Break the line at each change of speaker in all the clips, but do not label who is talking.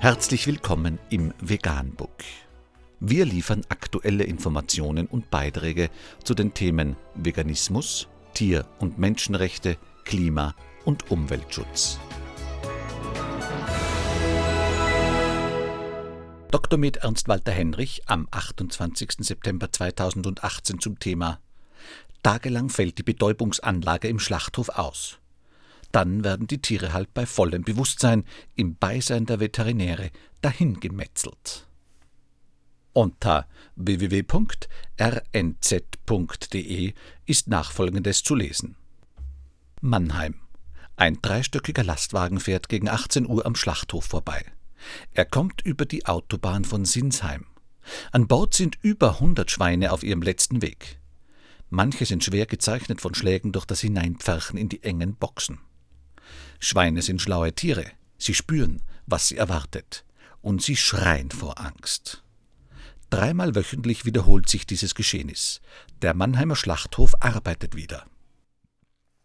Herzlich willkommen im Veganbook. Wir liefern aktuelle Informationen und Beiträge zu den Themen Veganismus, Tier- und Menschenrechte, Klima- und Umweltschutz. Dr. Med Ernst Walter Henrich am 28. September 2018 zum Thema Tagelang fällt die Betäubungsanlage im Schlachthof aus. Dann werden die Tiere halt bei vollem Bewusstsein im Beisein der Veterinäre dahingemetzelt. Unter www.rnz.de ist nachfolgendes zu lesen. Mannheim. Ein dreistöckiger Lastwagen fährt gegen 18 Uhr am Schlachthof vorbei. Er kommt über die Autobahn von Sinsheim. An Bord sind über 100 Schweine auf ihrem letzten Weg. Manche sind schwer gezeichnet von Schlägen durch das Hineinpferchen in die engen Boxen. Schweine sind schlaue Tiere, sie spüren, was sie erwartet, und sie schreien vor Angst. Dreimal wöchentlich wiederholt sich dieses Geschehnis. Der Mannheimer Schlachthof arbeitet wieder.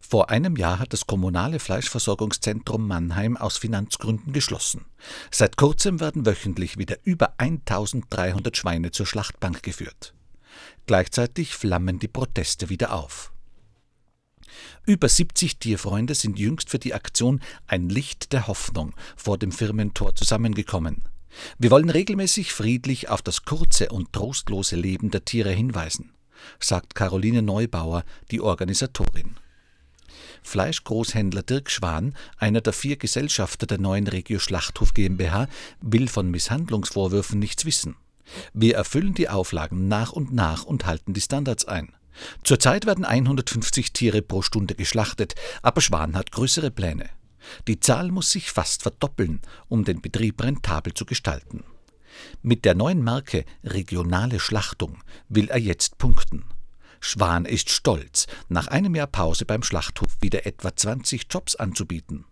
Vor einem Jahr hat das kommunale Fleischversorgungszentrum Mannheim aus Finanzgründen geschlossen. Seit kurzem werden wöchentlich wieder über 1300 Schweine zur Schlachtbank geführt. Gleichzeitig flammen die Proteste wieder auf. Über 70 Tierfreunde sind jüngst für die Aktion Ein Licht der Hoffnung vor dem Firmentor zusammengekommen. Wir wollen regelmäßig friedlich auf das kurze und trostlose Leben der Tiere hinweisen, sagt Caroline Neubauer, die Organisatorin. Fleischgroßhändler Dirk Schwan, einer der vier Gesellschafter der neuen Regio Schlachthof GmbH, will von Misshandlungsvorwürfen nichts wissen. Wir erfüllen die Auflagen nach und nach und halten die Standards ein. Zurzeit werden 150 Tiere pro Stunde geschlachtet, aber Schwan hat größere Pläne. Die Zahl muss sich fast verdoppeln, um den Betrieb rentabel zu gestalten. Mit der neuen Marke Regionale Schlachtung will er jetzt punkten. Schwan ist stolz, nach einem Jahr Pause beim Schlachthof wieder etwa 20 Jobs anzubieten.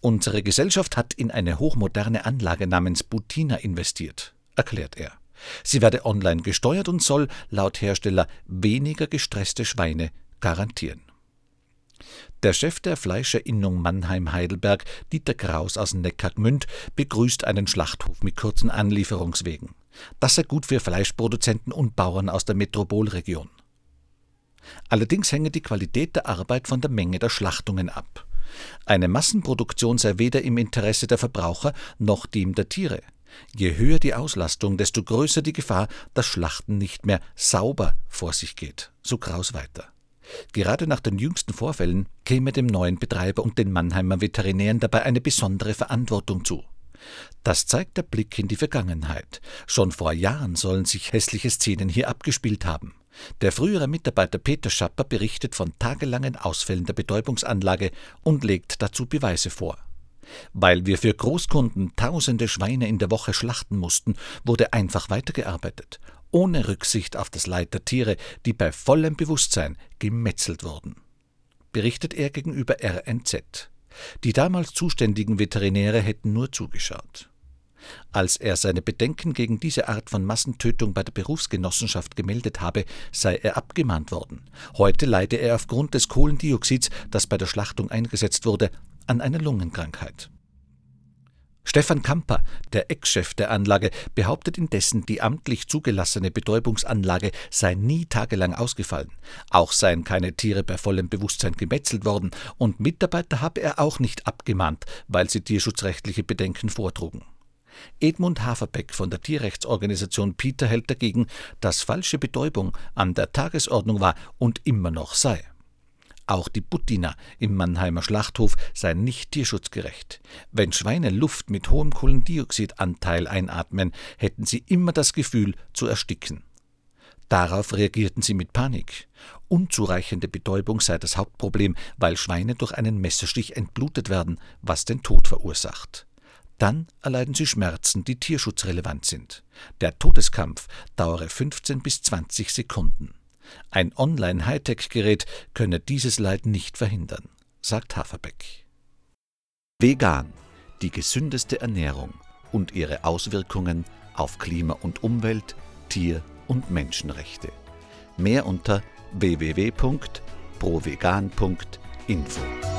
Unsere Gesellschaft hat in eine hochmoderne Anlage namens Butina investiert, erklärt er. Sie werde online gesteuert und soll, laut Hersteller, weniger gestresste Schweine garantieren. Der Chef der Fleischerinnung Mannheim-Heidelberg, Dieter Kraus aus Neckargmünd, begrüßt einen Schlachthof mit kurzen Anlieferungswegen. Das sei gut für Fleischproduzenten und Bauern aus der Metropolregion. Allerdings hänge die Qualität der Arbeit von der Menge der Schlachtungen ab. Eine Massenproduktion sei weder im Interesse der Verbraucher noch dem der Tiere. Je höher die Auslastung, desto größer die Gefahr, dass Schlachten nicht mehr sauber vor sich geht, so Kraus weiter. Gerade nach den jüngsten Vorfällen käme dem neuen Betreiber und den Mannheimer Veterinären dabei eine besondere Verantwortung zu. Das zeigt der Blick in die Vergangenheit. Schon vor Jahren sollen sich hässliche Szenen hier abgespielt haben. Der frühere Mitarbeiter Peter Schapper berichtet von tagelangen Ausfällen der Betäubungsanlage und legt dazu Beweise vor. Weil wir für Großkunden tausende Schweine in der Woche schlachten mussten, wurde einfach weitergearbeitet, ohne Rücksicht auf das Leid der Tiere, die bei vollem Bewusstsein gemetzelt wurden. Berichtet er gegenüber RNZ. Die damals zuständigen Veterinäre hätten nur zugeschaut. Als er seine Bedenken gegen diese Art von Massentötung bei der Berufsgenossenschaft gemeldet habe, sei er abgemahnt worden. Heute leide er aufgrund des Kohlendioxids, das bei der Schlachtung eingesetzt wurde, an einer Lungenkrankheit. Stefan Kamper, der Ex-Chef der Anlage, behauptet indessen, die amtlich zugelassene Betäubungsanlage sei nie tagelang ausgefallen. Auch seien keine Tiere bei vollem Bewusstsein gemetzelt worden und Mitarbeiter habe er auch nicht abgemahnt, weil sie tierschutzrechtliche Bedenken vortrugen. Edmund Haferbeck von der Tierrechtsorganisation Peter hält dagegen, dass falsche Betäubung an der Tagesordnung war und immer noch sei. Auch die Butina im Mannheimer Schlachthof sei nicht tierschutzgerecht. Wenn Schweine Luft mit hohem Kohlendioxidanteil einatmen, hätten sie immer das Gefühl zu ersticken. Darauf reagierten sie mit Panik. Unzureichende Betäubung sei das Hauptproblem, weil Schweine durch einen Messerstich entblutet werden, was den Tod verursacht. Dann erleiden sie Schmerzen, die tierschutzrelevant sind. Der Todeskampf dauere 15 bis 20 Sekunden. Ein Online-Hightech-Gerät könne dieses Leid nicht verhindern, sagt Haferbeck. Vegan, die gesündeste Ernährung und ihre Auswirkungen auf Klima und Umwelt, Tier- und Menschenrechte. Mehr unter www.provegan.info.